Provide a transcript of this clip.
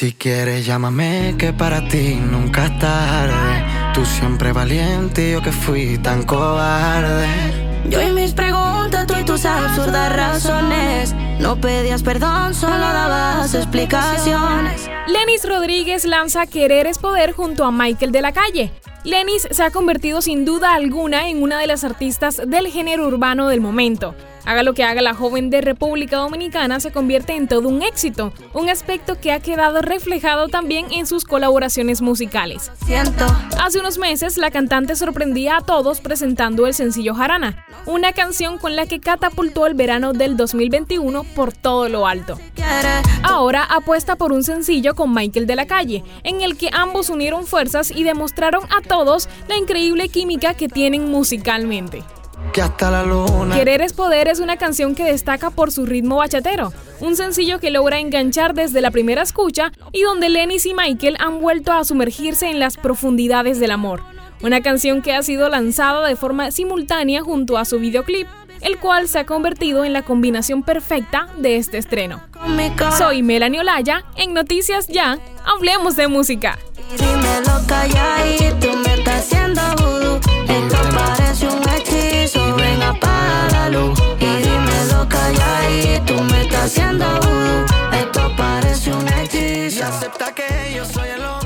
Si quieres llámame que para ti nunca es tarde. Tú siempre valiente y yo que fui tan cobarde. Yo y mis preguntas, tú y tus absurdas razones. No pedías perdón, solo dabas explicaciones. Lenis Rodríguez lanza Querer es Poder junto a Michael de la Calle. Lenis se ha convertido sin duda alguna en una de las artistas del género urbano del momento. Haga lo que haga la joven de República Dominicana se convierte en todo un éxito, un aspecto que ha quedado reflejado también en sus colaboraciones musicales. Hace unos meses la cantante sorprendía a todos presentando el sencillo Jarana, una canción con la que catapultó el verano del 2021 por todo lo alto. Ahora apuesta por un sencillo con Michael de la Calle, en el que ambos unieron fuerzas y demostraron a todos la increíble química que tienen musicalmente que hasta la luna. Querer es poder es una canción que destaca por su ritmo bachatero, un sencillo que logra enganchar desde la primera escucha y donde Lennis y Michael han vuelto a sumergirse en las profundidades del amor. Una canción que ha sido lanzada de forma simultánea junto a su videoclip, el cual se ha convertido en la combinación perfecta de este estreno. Soy Melanie Olaya, en Noticias Ya, hablemos de música. acepta que yo soy el hombre